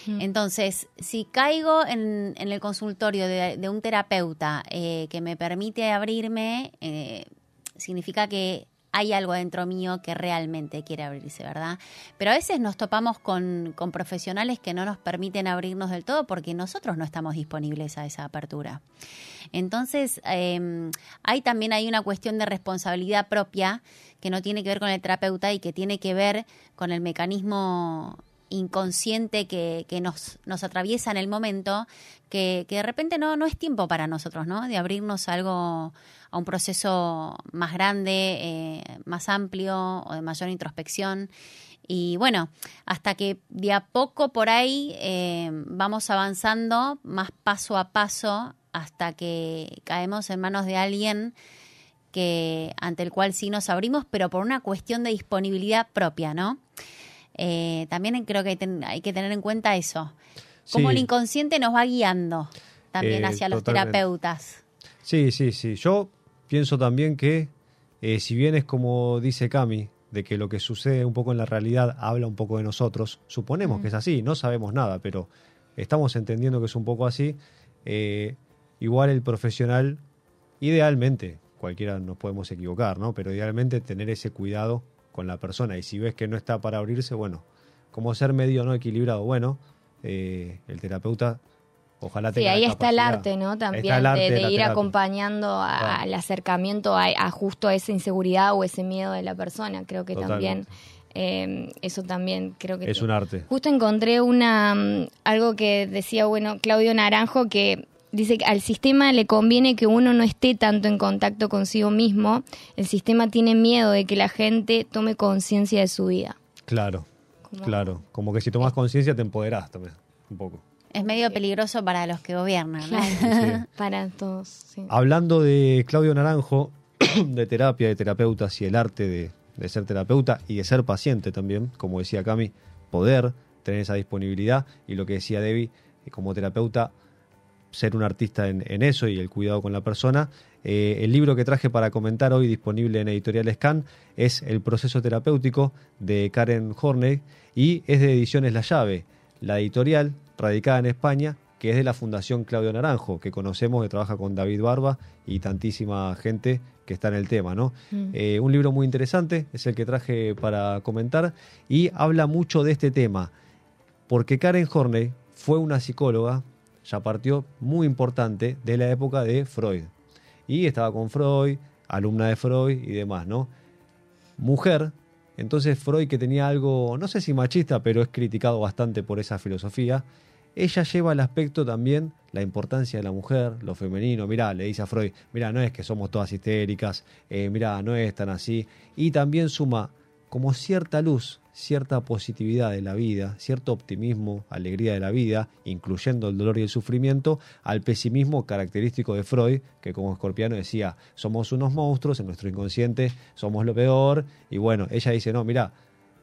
Entonces, si caigo en, el consultorio de, un terapeuta eh, que me permite abrirme, eh, significa que hay algo dentro mío que realmente quiere abrirse, ¿verdad? Pero a veces nos topamos con, profesionales que no nos permiten abrirnos del todo porque nosotros no estamos disponibles a esa apertura. Entonces, eh, hay también hay una cuestión de responsabilidad propia que no tiene que ver con el terapeuta y que tiene que ver con el mecanismo inconsciente que, nos, nos atraviesa en el momento, que, que, de repente no, no es tiempo para nosotros, ¿no? De abrirnos a algo, a un proceso más grande, eh, más amplio o de mayor introspección. Y bueno, hasta que de a poco por ahí eh, vamos avanzando más paso a paso hasta que caemos en manos de alguien que ante el cual sí nos abrimos, pero por una cuestión de disponibilidad propia, ¿no? Eh, también creo que hay, que tener en cuenta eso, cómo el inconsciente nos va guiando también eh, hacia los terapeutas. Sí, sí, sí. Yo pienso también que, eh, si bien es como dice Cami, de que lo que sucede un poco en la realidad habla un poco de nosotros, suponemos que es así, no sabemos nada, pero estamos entendiendo que es un poco así, igual el profesional, idealmente, cualquiera nos podemos equivocar, ¿no? Pero idealmente tener ese cuidado con la persona. Y si ves que no está para abrirse, bueno, como ser medio no equilibrado, bueno, eh, el terapeuta Ojalá Sí, tenga la ahí está el arte, ¿no? También arte de, ir terapia. acompañando a- Claro. al acercamiento a, a justo a esa inseguridad o ese miedo de la persona. Creo que también eh, eso también creo que Es te- un arte. Justo encontré una mm, algo que decía bueno Claudio Naranjo que dice que al sistema le conviene que uno no esté tanto en contacto consigo mismo. El sistema tiene miedo de que la gente tome conciencia de su vida. Claro, claro. Como que si tomas conciencia te empoderás también, un poco. Es medio peligroso para los que gobiernan. ¿no? Claro, (laughs) para todos. sí. Hablando de Claudio Naranjo, (coughs) de terapia, de terapeutas y el arte de, de ser terapeuta y de ser paciente también, como decía Cami, poder tener esa disponibilidad y lo que decía Debbie, eh, como terapeuta, ser un artista en, en eso y el cuidado con la persona. Eh, el libro que traje para comentar hoy, disponible en Editorial Scan, es El proceso terapéutico de Karen Horney y es de Ediciones La Llave, la editorial radicada en España, que es de la Fundación Claudio Naranjo, que conocemos, que trabaja con David Barba y tantísima gente que está en el tema, ¿no? Mm. Eh, un libro muy interesante, es el que traje para comentar y habla mucho de este tema, porque Karen Horney fue una psicóloga, ya partió muy importante de la época de Freud. Y estaba con Freud, alumna de Freud y demás, ¿no? Mujer, entonces Freud que tenía algo, no sé si machista, pero es criticado bastante por esa filosofía, ella lleva el aspecto también, la importancia de la mujer, lo femenino. Mirá, le dice a Freud, mirá, no es que somos todas histéricas, eh, mirá, no es tan así. Y también suma como cierta luz, cierta positividad de la vida, cierto optimismo, alegría de la vida, incluyendo el dolor y el sufrimiento, al pesimismo característico de Freud, que como escorpiano decía, somos unos monstruos, en nuestro inconsciente somos lo peor. Y bueno, ella dice, no, mirá,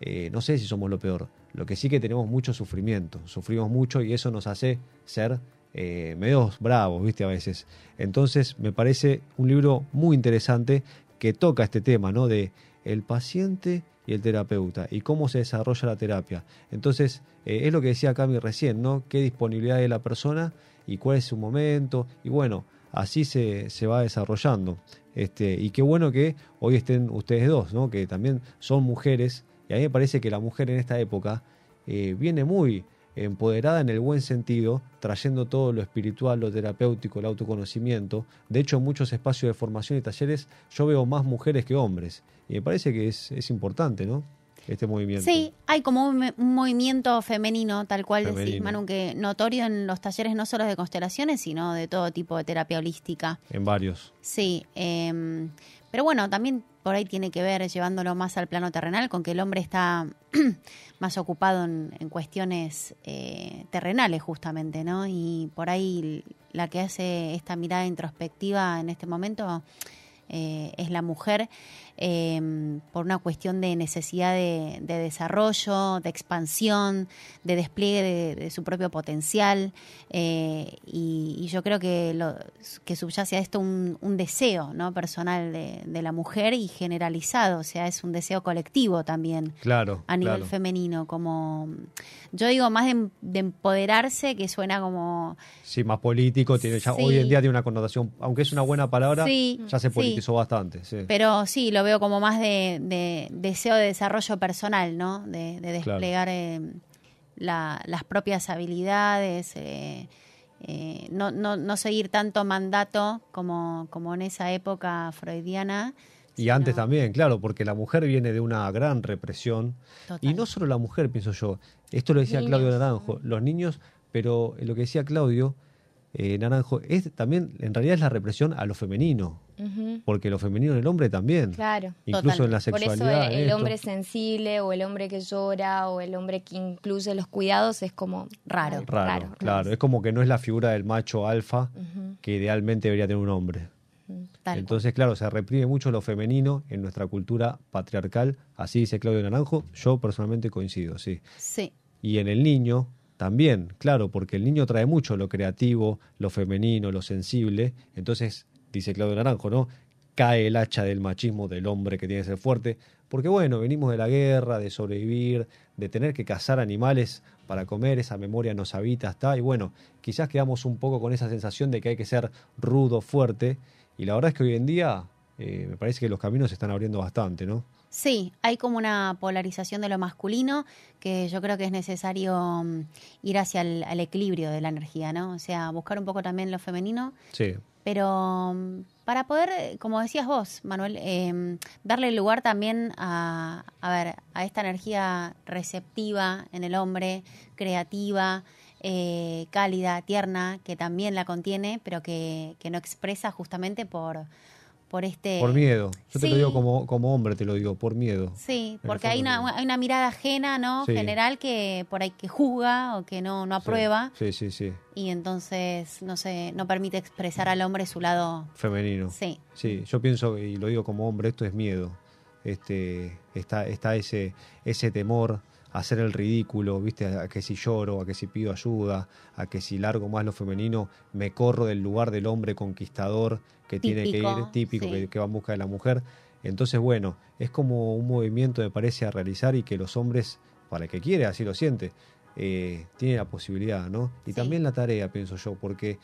eh, no sé si somos lo peor. Lo que sí que tenemos mucho sufrimiento, sufrimos mucho y eso nos hace ser eh, medios bravos, viste, a veces. Entonces me parece un libro muy interesante que toca este tema, ¿no? De el paciente y el terapeuta y cómo se desarrolla la terapia. Entonces, eh, es lo que decía Cami recién, ¿no? Qué disponibilidad de la persona y cuál es su momento. Y bueno, así se, se va desarrollando. Este, y qué bueno que hoy estén ustedes dos, ¿no? Que también son mujeres. Y a mí me parece que la mujer en esta época eh, viene muy empoderada en el buen sentido, trayendo todo lo espiritual, lo terapéutico, el autoconocimiento. De hecho, en muchos espacios de formación y talleres yo veo más mujeres que hombres. Y me parece que es, es importante, ¿no? Este movimiento. Sí, hay como un, un movimiento femenino, tal cual decís, Femenino. Manu, que notorio en los talleres no solo de constelaciones, sino de todo tipo de terapia holística. En varios. Sí, eh, pero bueno, también por ahí tiene que ver, llevándolo más al plano terrenal, con que el hombre está (clears throat) más ocupado en, en cuestiones eh, terrenales justamente, ¿no? Y por ahí la que hace esta mirada introspectiva en este momento eh, es la mujer eh, por una cuestión de necesidad de, de desarrollo, de expansión, de despliegue de, de su propio potencial. eh, y, y yo creo que, lo, que subyace a esto un, un deseo ¿no? personal de, de la mujer y generalizado, o sea, es un deseo colectivo también Claro. a nivel claro. femenino, como yo digo más de, de empoderarse que suena como Sí, más político. Tiene, ya. Hoy en día tiene una connotación, aunque es una buena palabra, Sí, ya se sí. politizó bastante. Sí. Pero sí, lo veo como más de, de deseo de desarrollo personal, ¿no? De, de Claro. desplegar eh, la- las propias habilidades, eh, eh, no, no, no seguir tanto mandato como, como en esa época freudiana. Y sino- antes también, claro, porque la mujer viene de una gran represión. Total. Y no solo la mujer, pienso yo. Esto lo decía Niños. Claudio Naranjo. Los niños, pero lo que decía Claudio eh, Naranjo es también, en realidad es la represión a lo femenino. Porque lo femenino en el hombre también. Claro. Incluso en la Por eso sexualidad. el, hombre sensible o el hombre que llora o el hombre que incluye los cuidados es como Raro. Raro, claro. Es como que no es la figura del macho alfa que idealmente debería tener un hombre. Tal Entonces, claro, se reprime mucho lo femenino en nuestra cultura patriarcal. Así dice Claudio Naranjo. Yo personalmente coincido, sí. Sí, Y en el niño también, claro, porque el niño trae mucho lo creativo, lo femenino, lo sensible. Entonces, dice Claudio Naranjo, ¿no? Cae el hacha del machismo del hombre que tiene que ser fuerte. Porque bueno, venimos de la guerra, de sobrevivir, de tener que cazar animales para comer, esa memoria nos habita, está. Y bueno, quizás quedamos un poco con esa sensación de que hay que ser rudo, fuerte. Y la verdad es que hoy en día eh, me parece que los caminos se están abriendo bastante, ¿no? Sí, hay como una polarización de lo masculino que yo creo que es necesario mm, ir hacia el, equilibrio de la energía, ¿no? O sea, buscar un poco también lo femenino, Sí, pero mm, para poder, eh, como decías vos, Manuel, eh, darle lugar también a, a ver, a esta energía receptiva en el hombre, creativa, eh, cálida, tierna, que también la contiene, pero que, que no expresa justamente por, por este... por miedo. Yo te lo digo como, como hombre, te lo digo, por miedo. Sí, porque hay una, hay una mirada ajena, ¿no? Sí. General que por ahí que juzga o que no, no aprueba Sí, sí, sí. y entonces no sé, no permite expresar al hombre su lado. Femenino. Sí, Sí, yo pienso, y lo digo como hombre, esto es miedo. Este, está, está ese, ese temor hacer el ridículo, ¿viste? A que si lloro, a que si pido ayuda, a que si largo más lo femenino, me corro del lugar del hombre conquistador que tiene que ir, típico, sí. que, que va en busca de la mujer. Entonces, bueno, es como un movimiento, me parece, a realizar y que los hombres, para el que quiere, así lo siente, eh, tiene la posibilidad, ¿no? Y Sí. también la tarea, pienso yo, porque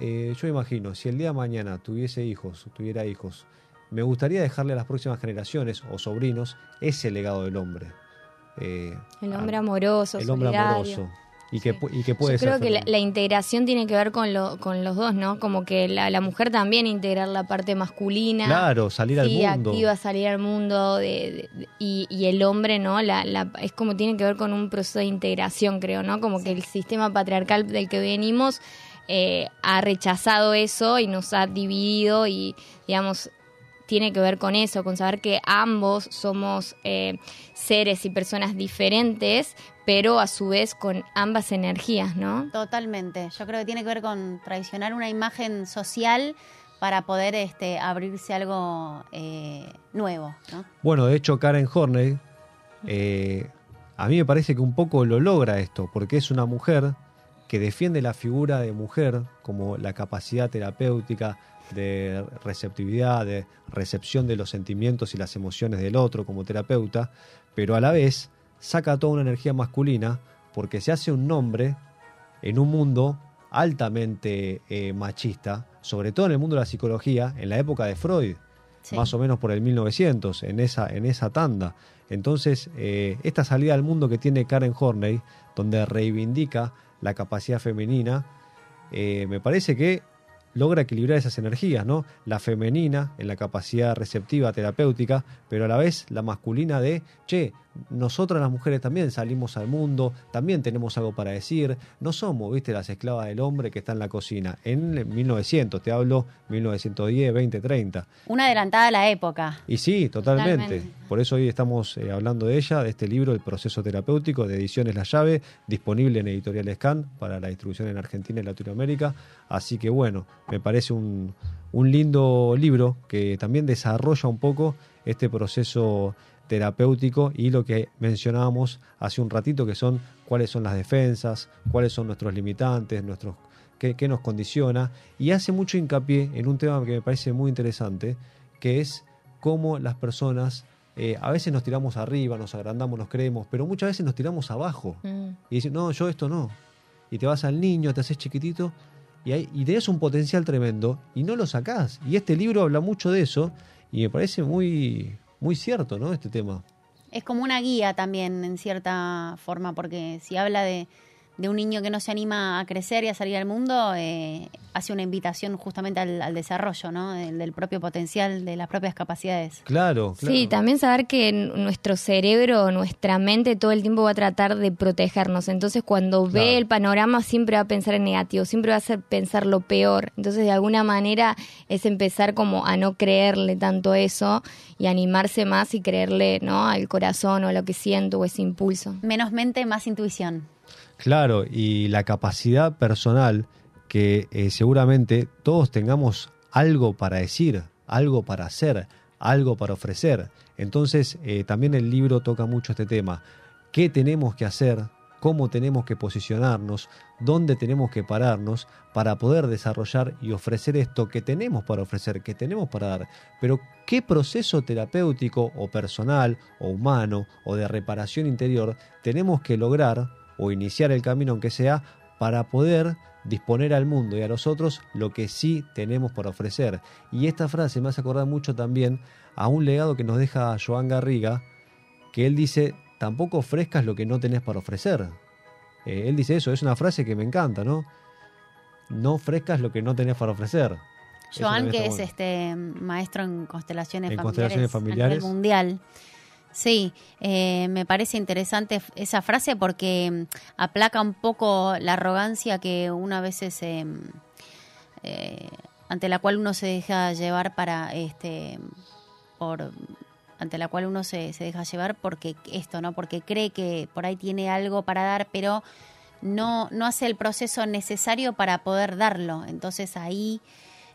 eh, yo imagino, si el día de mañana tuviese hijos, tuviera hijos, me gustaría dejarle a las próximas generaciones o sobrinos ese legado del hombre. Eh, El a- hombre amoroso, el hombre solidario. amoroso. Y que, Sí. y que puede Yo ser creo que la, integración tiene que ver con, lo, con los dos, ¿no? Como que la, la mujer también integrar la parte masculina. Claro, salir al mundo. activa, salir al mundo de, de- de- y, y el hombre, ¿no? La, la- es como tiene que ver con un proceso de integración, creo, ¿no? Como que el sistema patriarcal del que venimos eh, ha rechazado eso y nos ha dividido y, digamos, tiene que ver con eso, con saber que ambos somos eh, seres y personas diferentes, pero a su vez con ambas energías, ¿no? totalmente. Yo creo que tiene que ver con traicionar una imagen social para poder este, abrirse algo eh, nuevo, ¿no? Bueno, de hecho, Karen Horney, eh, a mí me parece que un poco lo logra esto, porque es una mujer que defiende la figura de mujer como la capacidad terapéutica de receptividad, de recepción de los sentimientos y las emociones del otro como terapeuta, pero a la vez saca toda una energía masculina porque se hace un nombre en un mundo altamente eh, machista, sobre todo en el mundo de la psicología, en la época de Freud Sí. más o menos por el 1900, en esa, en esa tanda. Entonces, eh, esta salida al mundo que tiene Karen Horney, donde reivindica la capacidad femenina, eh, me parece que logra equilibrar esas energías, ¿no? La femenina en la capacidad receptiva, terapéutica, pero a la vez la masculina de, che, nosotras las mujeres también salimos al mundo, también tenemos algo para decir, no somos, viste, las esclavas del hombre que está en la cocina. En 1900, te hablo 1910, 20, 30. Una adelantada a la época. Y sí, totalmente. Totalmente. Por eso hoy estamos eh, hablando de ella, de este libro, El proceso terapéutico, de Ediciones La Llave, disponible en Editorial Scan para la distribución en Argentina y Latinoamérica. Así que bueno, me parece un, un lindo libro que también desarrolla un poco este proceso terapéutico y lo que mencionábamos hace un ratito, que son cuáles son las defensas, cuáles son nuestros limitantes, nuestros qué, qué nos condiciona, y hace mucho hincapié en un tema que me parece muy interesante, que es cómo las personas eh, a veces nos tiramos arriba, nos agrandamos, nos creemos, pero muchas veces nos tiramos abajo Mm. y dicen, no, yo esto no. Y te vas al niño, te haces chiquitito y, hay, y tenés un potencial tremendo y no lo sacás. Y este libro habla mucho de eso y me parece muy, muy cierto, ¿no? Este tema. Es como una guía también, en cierta forma, porque si habla de, de un niño que no se anima a crecer y a salir al mundo, eh, hace una invitación justamente al, al desarrollo, ¿no? Del, del propio potencial, de las propias capacidades. Claro, claro. Sí, también saber que nuestro cerebro, nuestra mente todo el tiempo va a tratar de protegernos. Entonces, cuando Claro. ve el panorama, siempre va a pensar en negativo, siempre va a hacer pensar lo peor. Entonces, de alguna manera, es empezar como a no creerle tanto eso y animarse más y creerle, ¿no? Al corazón o a lo que siento o ese impulso. Menos mente, más intuición. Claro, y la capacidad personal que eh, seguramente todos tengamos algo para decir, algo para hacer, algo para ofrecer. Entonces, eh, también el libro toca mucho este tema. ¿Qué tenemos que hacer? ¿Cómo tenemos que posicionarnos? ¿Dónde tenemos que pararnos para poder desarrollar y ofrecer esto que tenemos para ofrecer, que tenemos para dar? Pero, ¿qué proceso terapéutico o personal o humano o de reparación interior tenemos que lograr o iniciar el camino aunque sea para poder disponer al mundo y a los otros lo que sí tenemos por ofrecer. Y esta frase me hace acordar mucho también a un legado que nos deja Joan Garriga, que él dice, tampoco ofrezcas lo que no tenés para ofrecer. Eh, él dice eso, es una frase que me encanta, ¿no? No ofrezcas lo que no tenés para ofrecer. Joan, que es bueno. este maestro en constelaciones En familiares, constelaciones familiares. a nivel mundial. Sí, eh, me parece interesante esa frase porque mm, aplaca un poco la arrogancia que uno a veces eh, eh, ante la cual uno se deja llevar para este por ante la cual uno se, se deja llevar porque esto, ¿no? Porque cree que por ahí tiene algo para dar, pero no, no hace el proceso necesario para poder darlo. Entonces ahí,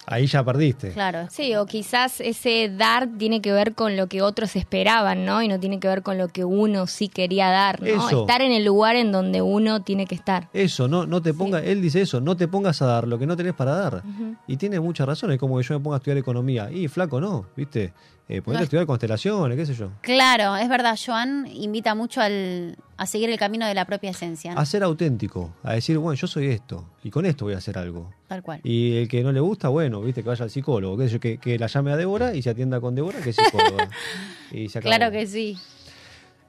Ahí ya perdiste. claro, Sí, o quizás ese dar tiene que ver con lo que otros esperaban, ¿no? Y no tiene que ver con lo que uno sí quería dar, ¿no? Eso. Estar en el lugar en donde uno tiene que estar. Eso, no, no te pongas, él dice eso, no te pongas a dar lo que no tenés para dar. Y tiene muchas razones, como que yo me ponga a estudiar economía. Y flaco, no, ¿viste? Eh, ponete No a es- estudiar constelaciones, qué sé yo. Claro, es verdad, Joan invita mucho al, a seguir el camino de la propia esencia, ¿no? A ser auténtico, a decir, bueno, yo soy esto, y con esto voy a hacer algo. Tal cual. Y el que no le gusta, bueno, viste, que vaya al psicólogo, qué sé yo, que, que la llame a Débora y se atienda con Débora, que es psicóloga. (laughs) y se acabó. Claro que sí.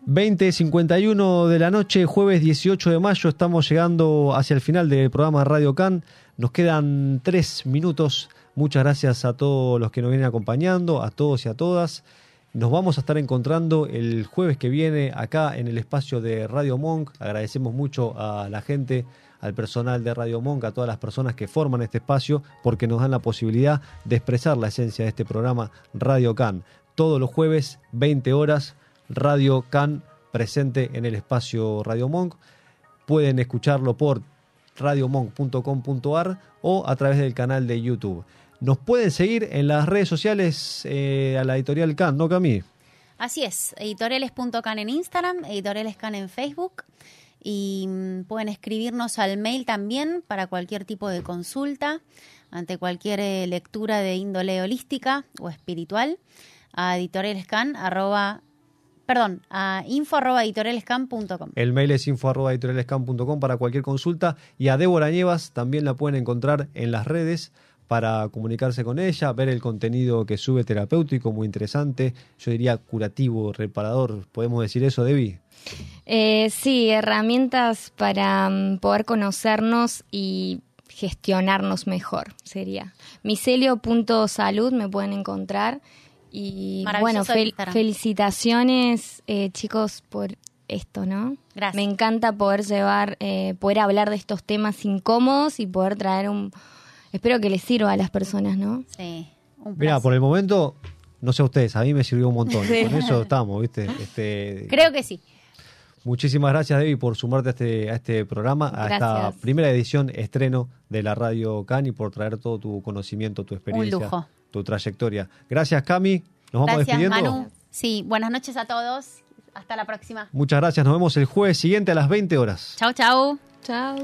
20.51 de la noche, jueves 18 de mayo, estamos llegando hacia el final del programa Radio Can. Nos quedan tres minutos. Muchas gracias a todos los que nos vienen acompañando, a todos y a todas. Nos vamos a estar encontrando el jueves que viene acá en el espacio de Radio Monk. Agradecemos mucho a la gente, al personal de Radio Monk, a todas las personas que forman este espacio, porque nos dan la posibilidad de expresar la esencia de este programa Radio Can. Todos los jueves, 20 horas, Radio Can presente en el espacio Radio Monk. Pueden escucharlo por radiomonk.com.ar o a través del canal de YouTube. Nos pueden seguir en las redes sociales eh, a la editorial Can, ¿no, Cami? Así es, editoriales.can en Instagram, editorialescan en Facebook y mm, pueden escribirnos al mail también para cualquier tipo de consulta, ante cualquier eh, lectura de índole holística o espiritual, a editorialescan arroba, perdón, a info arroba editorialescan.com. El mail es info.editorialescan.com para cualquier consulta y a Débora Nievas también la pueden encontrar en las redes para comunicarse con ella, ver el contenido que sube terapéutico, muy interesante, yo diría curativo, reparador, ¿podemos decir eso, Debbie? Eh, sí, herramientas para mm, poder conocernos y gestionarnos mejor sería. Micelio.salud me pueden encontrar. Y bueno, Maravilloso fel- Instagram. felicitaciones eh, chicos por esto, ¿no? Gracias. Me encanta poder llevar, eh, poder hablar de estos temas incómodos y poder traer un... Espero que les sirva a las personas, ¿no? Sí, un Mira, por el momento, no sé ustedes, a mí me sirvió un montón, con eso (laughs) estamos, ¿viste? Este, Creo que sí. Muchísimas gracias, Debbie, por sumarte a este, a este programa, a esta primera edición estreno de la Radio Can y por traer todo tu conocimiento, tu experiencia, lujo. Tu trayectoria. Gracias, Cami. Nos vamos Gracias, despidiendo. Manu. Sí, buenas noches a todos. Hasta la próxima. Muchas gracias. Nos vemos el jueves siguiente a las 20 horas. Chau, chau. Chao.